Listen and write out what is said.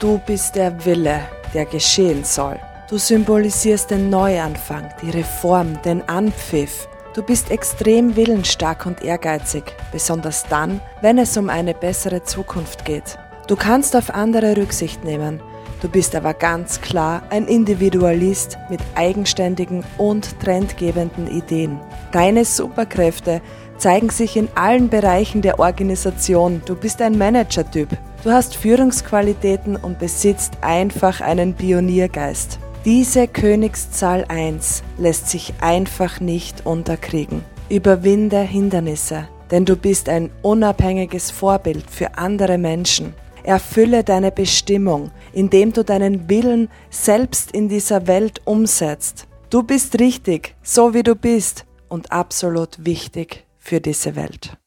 Du bist der Wille, der geschehen soll. Du symbolisierst den Neuanfang, die Reform, den Anpfiff. Du bist extrem willensstark und ehrgeizig, besonders dann, wenn es um eine bessere Zukunft geht. Du kannst auf andere Rücksicht nehmen, du bist aber ganz klar ein Individualist mit eigenständigen und trendgebenden Ideen. Deine Superkräfte zeigen sich in allen Bereichen der Organisation. Du bist ein Manager-Typ. Du hast Führungsqualitäten und besitzt einfach einen Pioniergeist. Diese Königszahl 1 lässt sich einfach nicht unterkriegen. Überwinde Hindernisse, denn du bist ein unabhängiges Vorbild für andere Menschen. Erfülle deine Bestimmung, indem du deinen Willen selbst in dieser Welt umsetzt. Du bist richtig, so wie du bist und absolut wichtig für diese Welt.